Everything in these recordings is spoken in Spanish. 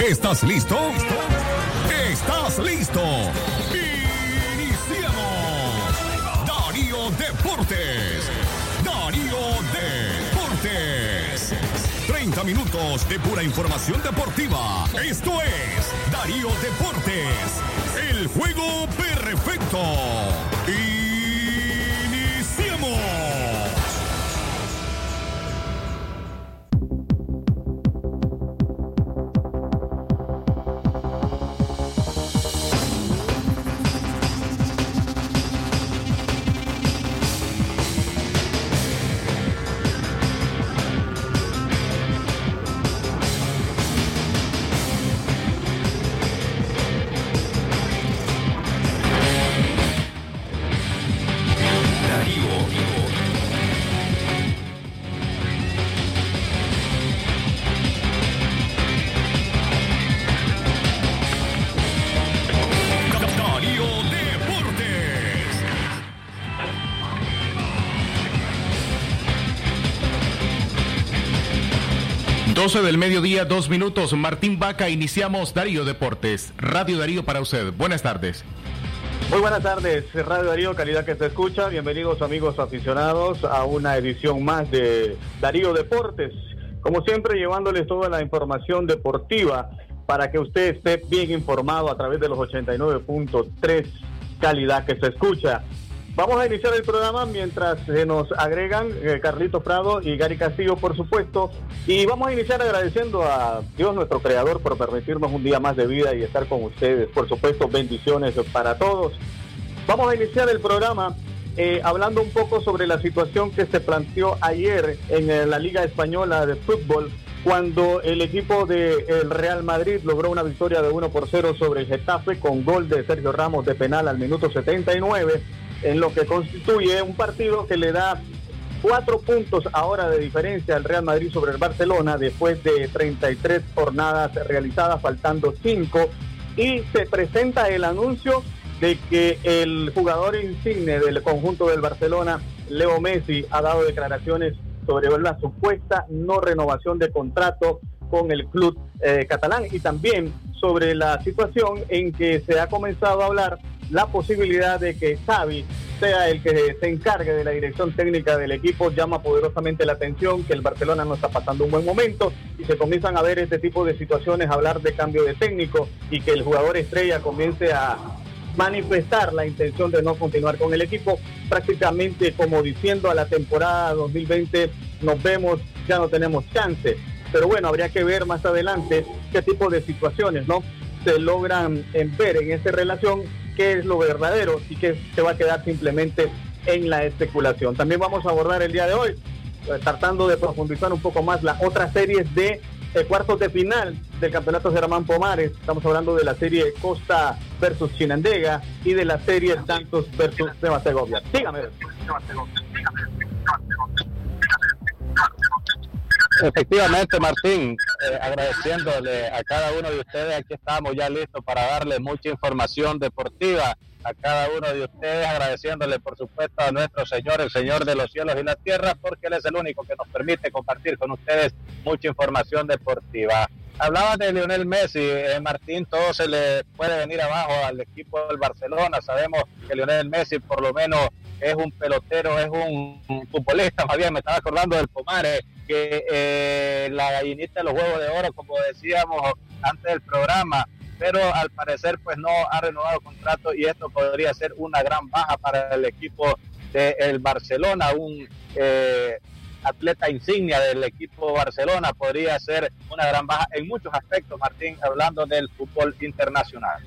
¿Estás listo? ¿Estás listo? Iniciamos. Darío Deportes. Darío Deportes. 30 minutos de pura información deportiva. Esto es Darío Deportes. El juego perfecto. 12 del mediodía, dos minutos. Martín Vaca, iniciamos Darío Deportes. Radio Darío para usted. Buenas tardes. Muy buenas tardes, Radio Darío, calidad que se escucha. Bienvenidos amigos aficionados a una edición más de Darío Deportes. Como siempre, llevándoles toda la información deportiva para que usted esté bien informado a través de los 89.3 calidad que se escucha. Vamos a iniciar el programa mientras se nos agregan eh, Carlito Prado y Gary Castillo, por supuesto. Y vamos a iniciar agradeciendo a Dios, nuestro creador, por permitirnos un día más de vida y estar con ustedes. Por supuesto, bendiciones para todos. Vamos a iniciar el programa eh, hablando un poco sobre la situación que se planteó ayer en eh, la Liga Española de Fútbol cuando el equipo del Real Madrid logró una victoria de 1 por 0 sobre el Getafe con gol de Sergio Ramos de penal al minuto 79 en lo que constituye un partido que le da cuatro puntos ahora de diferencia al Real Madrid sobre el Barcelona después de 33 jornadas realizadas, faltando cinco, y se presenta el anuncio de que el jugador insigne del conjunto del Barcelona, Leo Messi, ha dado declaraciones sobre la supuesta no renovación de contrato con el club eh, catalán. Y también sobre la situación en que se ha comenzado a hablar la posibilidad de que Xavi sea el que se encargue de la dirección técnica del equipo llama poderosamente la atención que el Barcelona no está pasando un buen momento y se comienzan a ver este tipo de situaciones, hablar de cambio de técnico y que el jugador estrella comience a manifestar la intención de no continuar con el equipo, prácticamente como diciendo a la temporada 2020 nos vemos, ya no tenemos chance. Pero bueno, habría que ver más adelante qué tipo de situaciones, ¿no? Se logran ver en esta relación qué es lo verdadero y qué se va a quedar simplemente en la especulación. También vamos a abordar el día de hoy, eh, tratando de profundizar un poco más las otras series de eh, cuartos de final del campeonato Germán Pomares. Estamos hablando de la serie Costa versus Chinandega y de la serie Santos versus Segovia. Dígame. Efectivamente, Martín, eh, agradeciéndole a cada uno de ustedes, aquí estamos ya listos para darle mucha información deportiva a cada uno de ustedes, agradeciéndole por supuesto a nuestro Señor, el Señor de los cielos y la tierra, porque Él es el único que nos permite compartir con ustedes mucha información deportiva. Hablaba de Lionel Messi, eh, Martín, todo se le puede venir abajo al equipo del Barcelona, sabemos que Lionel Messi por lo menos es un pelotero, es un, futbolista, más bien me estaba acordando del Pomare, que eh, la gallinita de los huevos de oro, como decíamos antes del programa, pero al parecer pues no ha renovado contrato y esto podría ser una gran baja para el equipo del Barcelona, un eh, atleta insignia del equipo Barcelona, podría ser una gran baja en muchos aspectos, Martín, hablando del fútbol internacional.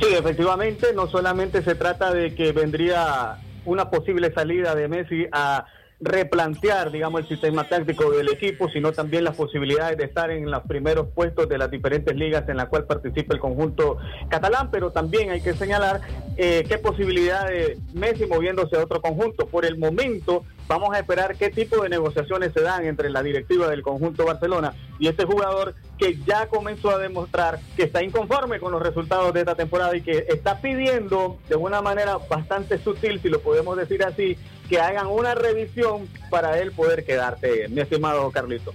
Sí, efectivamente, no solamente se trata de que vendría una posible salida de Messi a replantear, digamos, el sistema táctico del equipo, sino también las posibilidades de estar en los primeros puestos de las diferentes ligas en la cual participa el conjunto catalán, pero también hay que señalar eh, qué posibilidad de Messi moviéndose a otro conjunto. Por el momento, vamos a esperar qué tipo de negociaciones se dan entre la directiva del conjunto Barcelona y este jugador que ya comenzó a demostrar que está inconforme con los resultados de esta temporada y que está pidiendo de una manera bastante sutil, si lo podemos decir así, que hagan una revisión para él poder quedarse, mi estimado Carlito.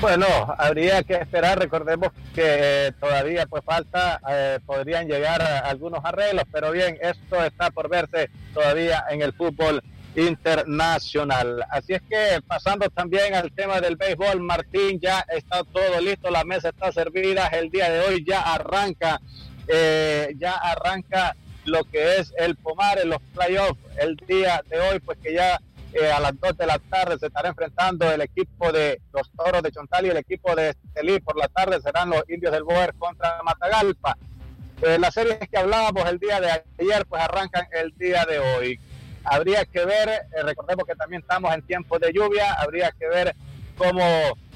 Bueno, habría que esperar, recordemos que todavía pues falta, eh, podrían llegar algunos arreglos, pero bien, esto está por verse todavía en el fútbol internacional. Así es que pasando también al tema del béisbol, Martín, ya está todo listo, la mesa está servida, el día de hoy ya arranca, eh, ya arranca lo que es el Pomar en los playoffs, el día de hoy, pues que ya eh, a las 2 de la tarde se estará enfrentando el equipo de los Toros de Chontal y el equipo de Estelí. Por la tarde serán los Indios del Boer contra Matagalpa. Eh, las series que hablábamos el día de ayer, pues arrancan el día de hoy. Habría que ver, eh, recordemos que también estamos en tiempo de lluvia, habría que ver cómo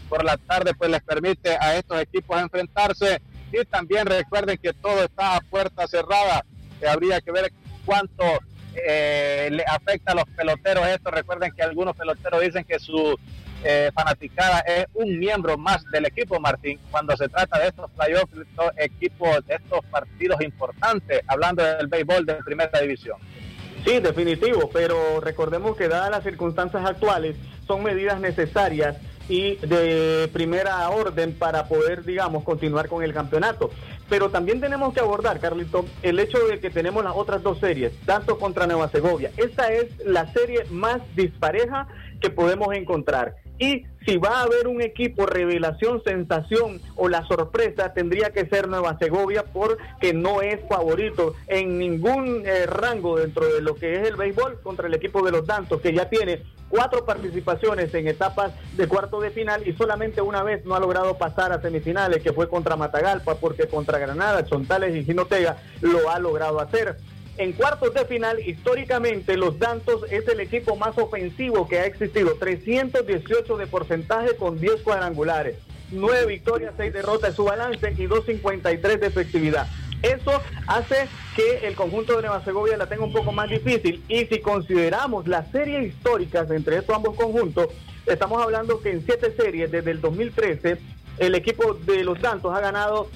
por la tarde pues les permite a estos equipos enfrentarse y también recuerden que todo está a puerta cerrada. Habría que ver cuánto eh, le afecta a los peloteros esto. Recuerden que algunos peloteros dicen que su eh, fanaticada es un miembro más del equipo, Martín, cuando se trata de estos playoffs, estos equipos, de estos partidos importantes, hablando del béisbol de primera división. Sí, definitivo, pero recordemos que dadas las circunstancias actuales, son medidas necesarias y de primera orden para poder, digamos, continuar con el campeonato. Pero también tenemos que abordar, Carlito, el hecho de que tenemos las otras dos series, tanto contra Nueva Segovia. Esta es la serie más dispareja que podemos encontrar. Y si va a haber un equipo revelación, sensación o la sorpresa, tendría que ser Nueva Segovia porque no es favorito en ningún eh, rango dentro de lo que es el béisbol contra el equipo de los Dantos, que ya tiene cuatro participaciones en etapas de cuarto de final y solamente una vez no ha logrado pasar a semifinales, que fue contra Matagalpa, porque contra Granada, Chontales y Ginotega lo ha logrado hacer. En cuartos de final, históricamente, los Dantos es el equipo más ofensivo que ha existido. 318 de porcentaje con 10 cuadrangulares. 9 victorias, 6 derrotas en su balance y 253 de efectividad. Eso hace que el conjunto de Nueva Segovia la tenga un poco más difícil. Y si consideramos las series históricas entre estos ambos conjuntos, estamos hablando que en siete series desde el 2013, el equipo de los Santos ha ganado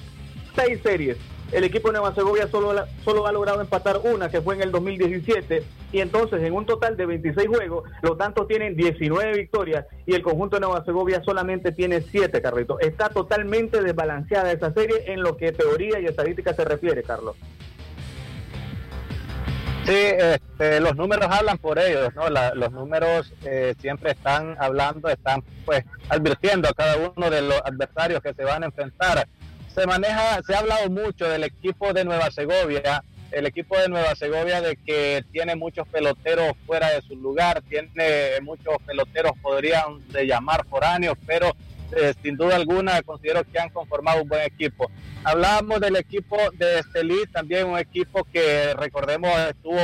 seis series el equipo de Nueva Segovia solo, solo ha logrado empatar una, que fue en el 2017, y entonces en un total de 26 juegos, los tantos tienen 19 victorias y el conjunto de Nueva Segovia solamente tiene 7, Carlitos. Está totalmente desbalanceada esa serie en lo que teoría y estadística se refiere, Carlos. Sí, este, los números hablan por ellos, ¿no? los números eh, siempre están hablando, están pues advirtiendo a cada uno de los adversarios que se van a enfrentar se maneja, se ha hablado mucho del equipo de Nueva Segovia, el equipo de Nueva Segovia de que tiene muchos peloteros fuera de su lugar, tiene muchos peloteros, podrían de llamar foráneos, pero eh, sin duda alguna considero que han conformado un buen equipo. Hablábamos del equipo de Estelí, también un equipo que recordemos estuvo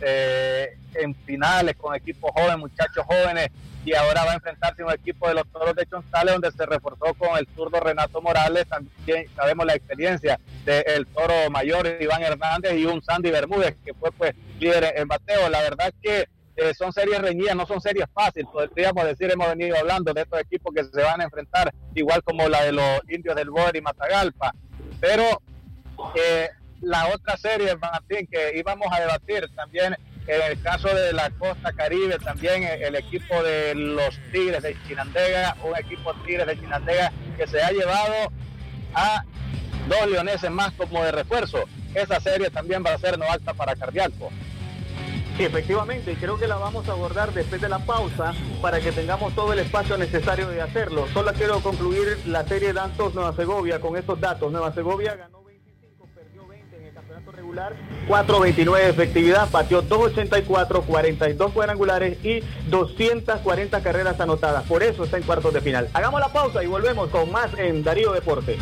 eh, en finales con equipos jóvenes, muchachos jóvenes, y ahora va a enfrentarse a un equipo de los Toros de Chontales donde se reforzó con el zurdo Renato Morales, también sabemos la experiencia del Toro Mayor Iván Hernández y un Sandy Bermúdez que fue pues líder en bateo. La verdad que eh, son series reñidas, no son series fáciles, podríamos decir, hemos venido hablando de estos equipos que se van a enfrentar, igual como la de los indios del Boer y Matagalpa, pero eh, la otra serie, Martín, que íbamos a debatir también en el caso de la costa caribe, también el equipo de los Tigres de Chinandega, un equipo Tigres de Chinandega que se ha llevado a dos leoneses más como de refuerzo. Esa serie también va a ser no alta para Cardíaco. Sí, efectivamente, creo que la vamos a abordar después de la pausa para que tengamos todo el espacio necesario de hacerlo. Solo quiero concluir la serie de Antos Nueva Segovia con estos datos. Nueva Segovia ganó regular 4.29 efectividad, batió 2.84, 42 cuadrangulares y 240 carreras anotadas. Por eso está en cuartos de final. Hagamos la pausa y volvemos con más en Darío Deporte.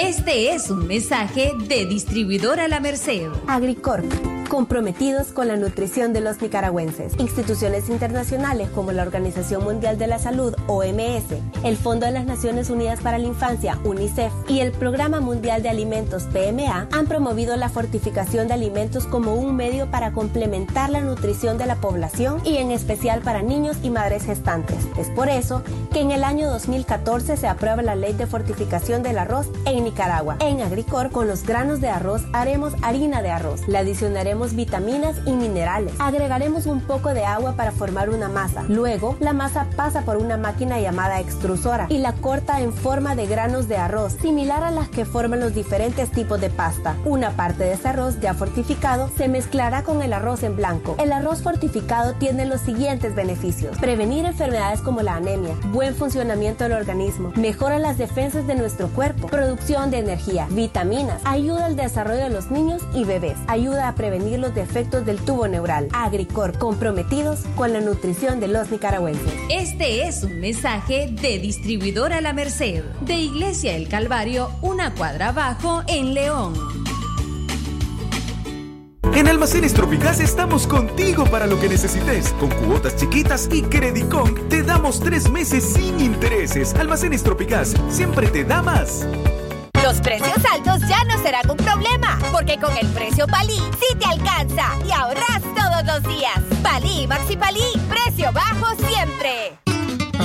Este es un mensaje de distribuidora La Merced. Agricorp comprometidos con la nutrición de los nicaragüenses. Instituciones internacionales como la Organización Mundial de la Salud, OMS, el Fondo de las Naciones Unidas para la Infancia, UNICEF, y el Programa Mundial de Alimentos, PMA, han promovido la fortificación de alimentos como un medio para complementar la nutrición de la población y en especial para niños y madres gestantes. Es por eso que en el año 2014 se aprueba la Ley de Fortificación del Arroz en Nicaragua. En Agricor, con los granos de arroz haremos harina de arroz. Le adicionaremos vitaminas y minerales. Agregaremos un poco de agua para formar una masa. Luego, la masa pasa por una máquina llamada extrusora y la corta en forma de granos de arroz, similar a las que forman los diferentes tipos de pasta. Una parte de ese arroz ya fortificado se mezclará con el arroz en blanco. El arroz fortificado tiene los siguientes beneficios. Prevenir enfermedades como la anemia, buen funcionamiento del organismo, mejora las defensas de nuestro cuerpo, producción de energía, vitaminas, ayuda al desarrollo de los niños y bebés, ayuda a prevenir los defectos del tubo neural. Agricor, comprometidos con la nutrición de los nicaragüenses. Este es un mensaje de Distribuidora La Merced, de Iglesia El Calvario, una cuadra abajo en León. En Almacenes Tropicás estamos contigo para lo que necesites. Con cuotas chiquitas y Credicon te damos tres meses sin intereses. Almacenes Tropicás siempre te da más. Los precios altos ya no serán un problema, porque con el precio Palí sí te alcanza y ahorras todos los días. Palí Maxi Palí, precio bajo siempre.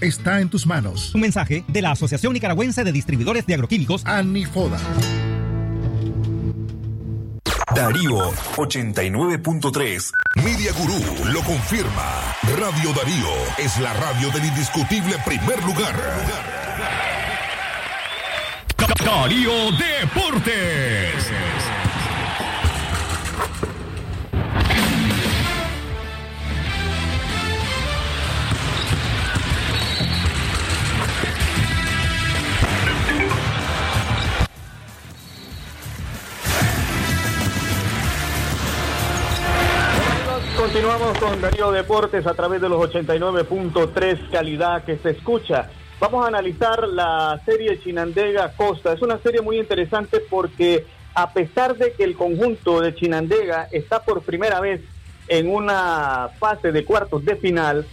está en tus manos. Un mensaje de la Asociación Nicaragüense de Distribuidores de Agroquímicos, ANIFODA. Darío 89.3. Media Gurú lo confirma. Radio Darío es la radio del indiscutible primer lugar. Darío Deportes. Continuamos con Darío Deportes a través de los 89.3 calidad que se escucha. Vamos a analizar la serie Chinandega Costa. Es una serie muy interesante porque a pesar de que el conjunto de Chinandega está por primera vez en una fase de cuartos de final,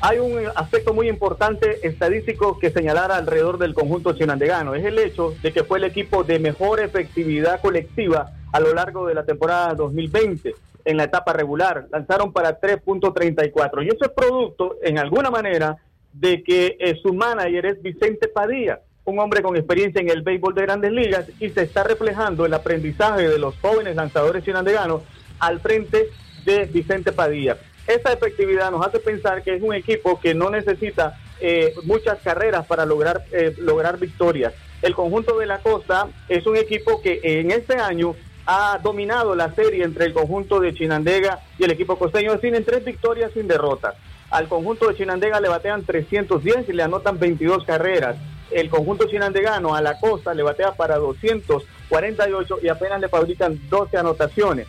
hay un aspecto muy importante estadístico que señalar alrededor del conjunto chinandegano. Es el hecho de que fue el equipo de mejor efectividad colectiva a lo largo de la temporada 2020 en la etapa regular. Lanzaron para 3.34. Y eso es producto, en alguna manera, de que eh, su manager es Vicente Padilla, un hombre con experiencia en el béisbol de grandes ligas y se está reflejando el aprendizaje de los jóvenes lanzadores chinandeganos al frente de Vicente Padilla. Esa efectividad nos hace pensar que es un equipo que no necesita eh, muchas carreras para lograr, eh, lograr victorias. El conjunto de la costa es un equipo que en este año ha dominado la serie entre el conjunto de Chinandega y el equipo costeño. Tienen tres victorias sin derrotas. Al conjunto de Chinandega le batean 310 y le anotan 22 carreras. El conjunto chinandegano a la costa le batea para 248 y apenas le fabrican 12 anotaciones.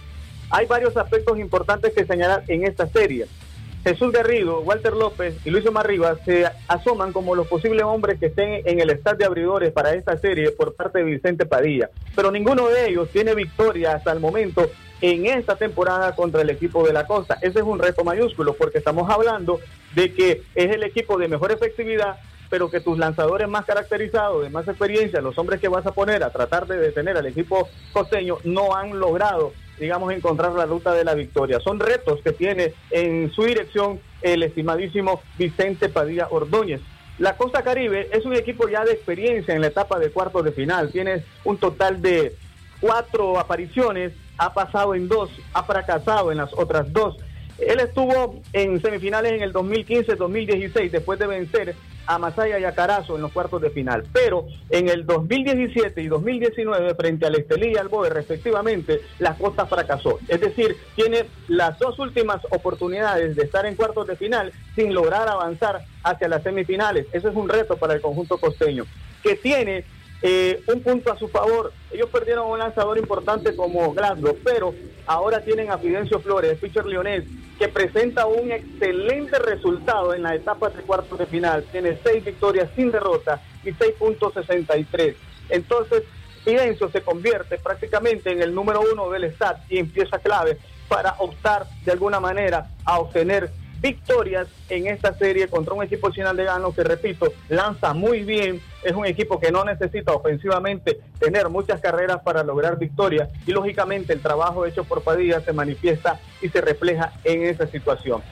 Hay varios aspectos importantes que señalar en esta serie. Jesús Garrido, Walter López y Luis Omar Rivas se asoman como los posibles hombres que estén en el estadio de abridores para esta serie por parte de Vicente Padilla. Pero ninguno de ellos tiene victoria hasta el momento en esta temporada contra el equipo de la costa. Ese es un reto mayúsculo porque estamos hablando de que es el equipo de mejor efectividad, pero que tus lanzadores más caracterizados, de más experiencia, los hombres que vas a poner a tratar de detener al equipo costeño, no han logrado digamos, encontrar la ruta de la victoria. Son retos que tiene en su dirección el estimadísimo Vicente Padilla Ordóñez. La Costa Caribe es un equipo ya de experiencia en la etapa de cuartos de final. Tiene un total de cuatro apariciones, ha pasado en dos, ha fracasado en las otras dos. Él estuvo en semifinales en el 2015-2016 después de vencer a Masaya y a Carazo en los cuartos de final. Pero en el 2017 y 2019, frente al Estelí y al Boe, respectivamente, la Costa fracasó. Es decir, tiene las dos últimas oportunidades de estar en cuartos de final sin lograr avanzar hacia las semifinales. Ese es un reto para el conjunto costeño, que tiene eh, un punto a su favor. Ellos perdieron un lanzador importante como Glasgow, pero ahora tienen a Fidencio Flores, pitcher leonés, que presenta un excelente resultado en la etapa de cuartos de final. Tiene seis victorias sin derrota y 6.63. Entonces, Fidencio se convierte prácticamente en el número uno del STAT y empieza clave para optar de alguna manera a obtener victorias en esta serie contra un equipo chinandegano que, repito, lanza muy bien. Es un equipo que no necesita ofensivamente tener muchas carreras para lograr victorias y, lógicamente, el trabajo hecho por Padilla se manifiesta y se refleja en esa situación.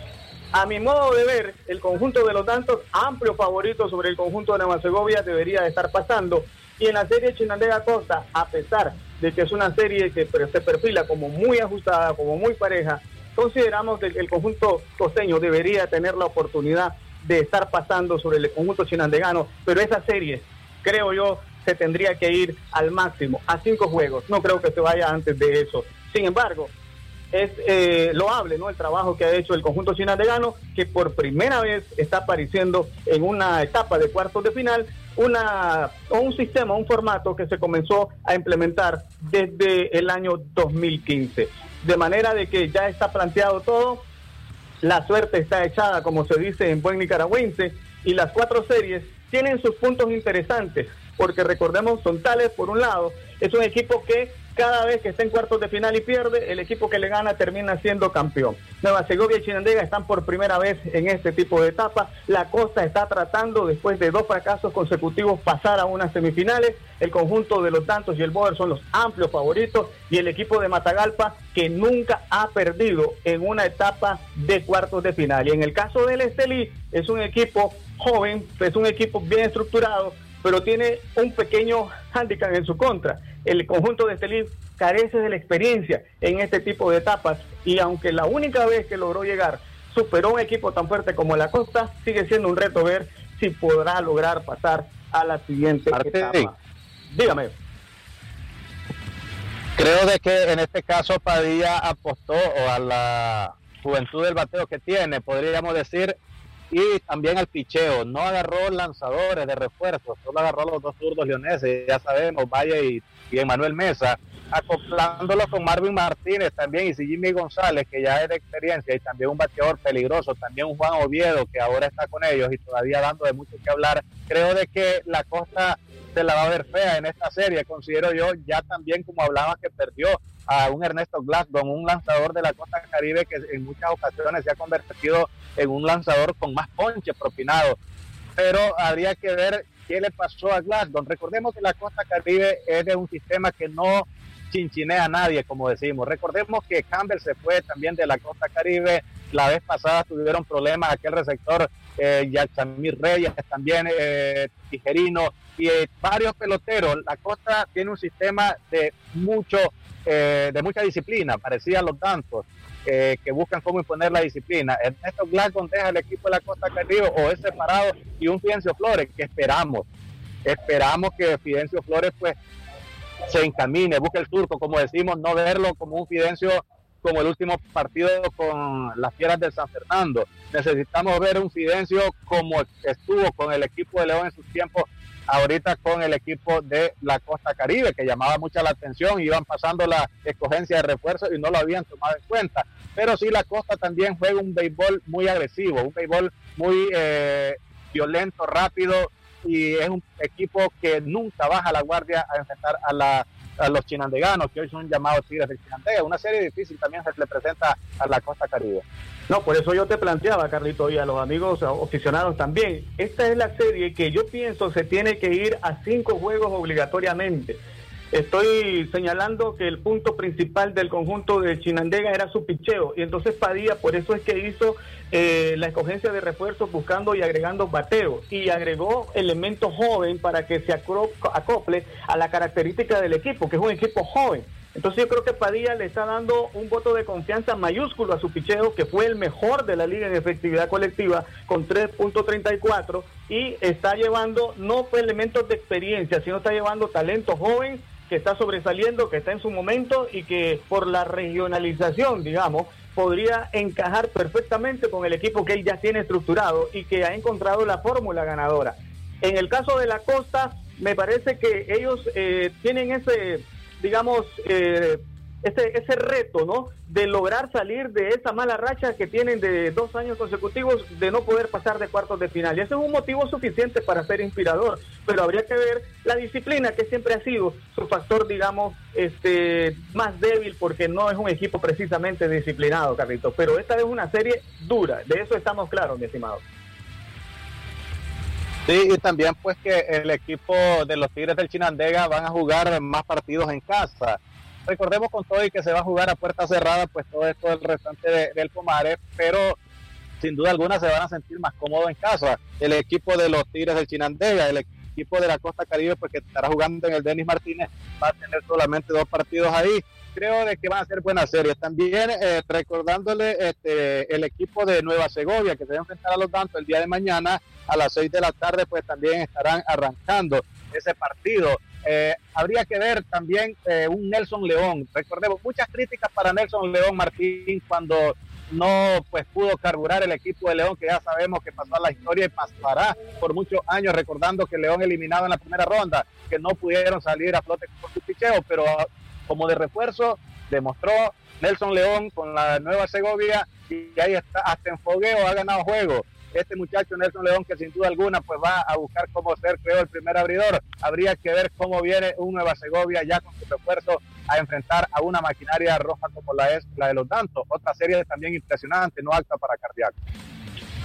A mi modo de ver, el conjunto de los tantos, amplio favorito sobre el conjunto de Nueva Segovia, debería de estar pasando. Y en la serie Chinandega Costa, a pesar de que es una serie que se perfila como muy ajustada, como muy pareja, consideramos que el conjunto costeño debería tener la oportunidad de estar pasando sobre el conjunto chinandegano, pero esa serie, creo yo, se tendría que ir al máximo, a cinco juegos. No creo que se vaya antes de eso. Sin embargo, es eh, loable ¿no? el trabajo que ha hecho el conjunto chinandegano, que por primera vez está apareciendo en una etapa de cuartos de final, una, un sistema, un formato que se comenzó a implementar desde el año 2015 de manera de que ya está planteado todo, la suerte está echada, como se dice en buen nicaragüense, y las cuatro series tienen sus puntos interesantes, porque recordemos, son tales, por un lado, es un equipo que cada vez que está en cuartos de final y pierde, el equipo que le gana termina siendo campeón. Nueva Segovia y Chinandega están por primera vez en este tipo de etapa. La Costa está tratando, después de dos fracasos consecutivos, pasar a unas semifinales. El conjunto de los Tantos y el Boer son los amplios favoritos. Y el equipo de Matagalpa, que nunca ha perdido en una etapa de cuartos de final. Y en el caso del Estelí, es un equipo joven, es un equipo bien estructurado, pero tiene un pequeño hándicap en su contra. El conjunto de Estelí carece de la experiencia en este tipo de etapas y aunque la única vez que logró llegar superó un equipo tan fuerte como la Costa, sigue siendo un reto ver si podrá lograr pasar a la siguiente etapa. Dígame. Creo de que en este caso Padilla apostó a la juventud del bateo que tiene, podríamos decir, y también al picheo. No agarró lanzadores de refuerzo, solo agarró los dos zurdos leoneses, ya sabemos, Valle y, y Mesa, acoplándolo con Marvin Martínez también y Jimmy González, que ya es de experiencia y también un bateador peligroso, también un Juan Oviedo que ahora está con ellos y todavía dando de mucho que hablar. Creo de que la costa se la va a ver fea en esta serie, considero yo, ya también como hablaba que perdió a un Ernesto Glasgow, un lanzador de la costa caribe que en muchas ocasiones se ha convertido en un lanzador con más ponche propinado. Pero habría que ver qué le pasó a Glasgow. Recordemos que la costa caribe es de un sistema que no chinchinea a nadie, como decimos. Recordemos que Campbell se fue también de la costa caribe. La vez pasada tuvieron problemas aquel receptor, eh, Yachamir Reyes, también eh, Tijerino y eh, varios peloteros. La costa tiene un sistema de mucho eh, de mucha disciplina, parecía los tantos, eh, que buscan cómo imponer la disciplina. Ernesto Glasgow deja el equipo de la Costa Caribe o es separado y un Fidencio Flores, que esperamos, esperamos que Fidencio Flores pues se encamine, busque el turco, como decimos, no verlo como un Fidencio como el último partido con las Fieras de San Fernando. Necesitamos ver un Fidencio como estuvo con el equipo de León en sus tiempos ahorita con el equipo de la Costa Caribe, que llamaba mucha la atención, iban pasando la escogencia de refuerzo y no lo habían tomado en cuenta. Pero sí, la Costa también juega un béisbol muy agresivo, un béisbol muy eh, violento, rápido, y es un equipo que nunca baja la guardia a enfrentar a la a los chinandeganos, que hoy son llamados Tigres del Chinandega. Una serie difícil también se le presenta a la costa caribe. No, por eso yo te planteaba, Carlito, y a los amigos aficionados también. Esta es la serie que yo pienso se tiene que ir a cinco juegos obligatoriamente. Estoy señalando que el punto principal del conjunto de Chinandega era su picheo y entonces Padilla por eso es que hizo eh, la escogencia de refuerzos buscando y agregando bateo y agregó elementos joven para que se acople a la característica del equipo, que es un equipo joven. Entonces yo creo que Padilla le está dando un voto de confianza mayúsculo a su picheo, que fue el mejor de la liga en efectividad colectiva con 3.34 y está llevando no elementos de experiencia, sino está llevando talento joven que está sobresaliendo, que está en su momento y que por la regionalización, digamos, podría encajar perfectamente con el equipo que él ya tiene estructurado y que ha encontrado la fórmula ganadora. En el caso de la Costa, me parece que ellos eh, tienen ese, digamos, eh, ese, ese reto, ¿no? De lograr salir de esa mala racha que tienen de dos años consecutivos de no poder pasar de cuartos de final. Y ese es un motivo suficiente para ser inspirador, pero habría que ver la disciplina que siempre ha sido su factor, digamos, este más débil porque no es un equipo precisamente disciplinado, Carlitos. Pero esta es una serie dura, de eso estamos claros, mi estimado. Sí, y también pues que el equipo de los Tigres del Chinandega van a jugar más partidos en casa. Recordemos con todo y que se va a jugar a puerta cerrada, pues todo esto del restante del Pomare, pero sin duda alguna se van a sentir más cómodos en casa. El equipo de los Tigres del Chinandega, el equipo de la Costa Caribe, pues que estará jugando en el Denis Martínez, va a tener solamente dos partidos ahí. Creo de que van a ser buenas series. También eh, recordándole este, el equipo de Nueva Segovia, que se va a enfrentar a los Dantos el día de mañana a las seis de la tarde, pues también estarán arrancando ese partido. Eh, habría que ver también eh, un Nelson León. Recordemos, muchas críticas para Nelson León Martín cuando no pues pudo carburar el equipo de León, que ya sabemos que pasó a la historia y pasará por muchos años, recordando que León eliminado en la primera ronda, que no pudieron salir a flote con su picheo, pero como de refuerzo demostró Nelson León con la Nueva Segovia y ahí está, hasta en fogueo ha ganado juego este muchacho Nelson León que sin duda alguna pues va a buscar cómo ser creo el primer abridor. Habría que ver cómo viene un Nueva Segovia ya con su refuerzo a enfrentar a una maquinaria roja como la es la de los Dantos. Otra serie también impresionante no alta para cardíaco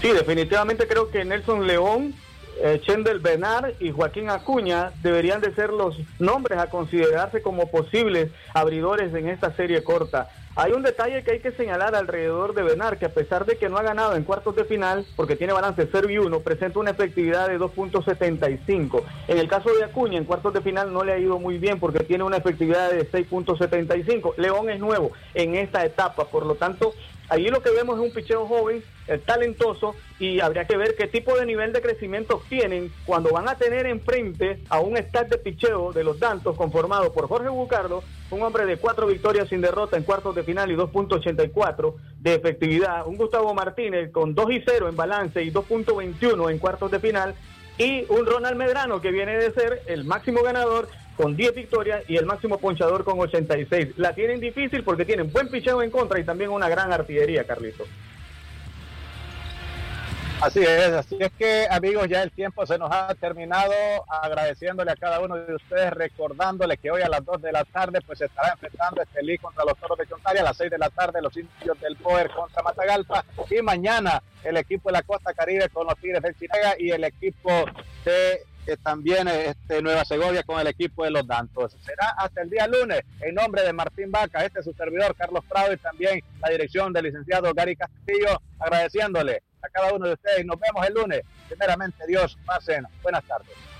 sí definitivamente creo que Nelson León eh, Chendel Benar y Joaquín Acuña deberían de ser los nombres a considerarse como posibles abridores en esta serie corta. Hay un detalle que hay que señalar alrededor de Benar, que a pesar de que no ha ganado en cuartos de final, porque tiene balance 0 y 1, presenta una efectividad de 2.75. En el caso de Acuña, en cuartos de final no le ha ido muy bien porque tiene una efectividad de 6.75. León es nuevo en esta etapa, por lo tanto, Allí lo que vemos es un picheo joven, eh, talentoso, y habría que ver qué tipo de nivel de crecimiento tienen cuando van a tener enfrente a un staff de picheo de los Dantos conformado por Jorge Bucardo, un hombre de cuatro victorias sin derrota en cuartos de final y 2.84 de efectividad, un Gustavo Martínez con 2 y 0 en balance y 2.21 en cuartos de final, y un Ronald Medrano que viene de ser el máximo ganador con 10 victorias y el máximo ponchador con 86. La tienen difícil porque tienen buen picheo en contra y también una gran artillería, Carlito. Así es, así es que amigos, ya el tiempo se nos ha terminado, agradeciéndole a cada uno de ustedes, recordándole que hoy a las 2 de la tarde pues se estará enfrentando este Estelí contra los Toros de Chontaria, a las 6 de la tarde los indios del Poder contra Matagalpa y mañana el equipo de la Costa Caribe con los Tigres del Chinaga y el equipo de también este, Nueva Segovia con el equipo de los Dantos. Será hasta el día lunes. En nombre de Martín Vaca, este es su servidor Carlos Prado y también la dirección del licenciado Gary Castillo, agradeciéndole a cada uno de ustedes. Nos vemos el lunes. Primeramente, Dios, pasen. Buenas tardes.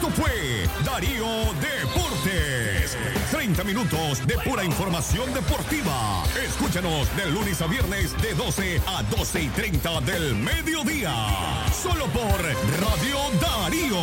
Esto fue Darío Deportes. 30 minutos de pura información deportiva. Escúchanos de lunes a viernes de 12 a 12 y 30 del mediodía. Solo por Radio Darío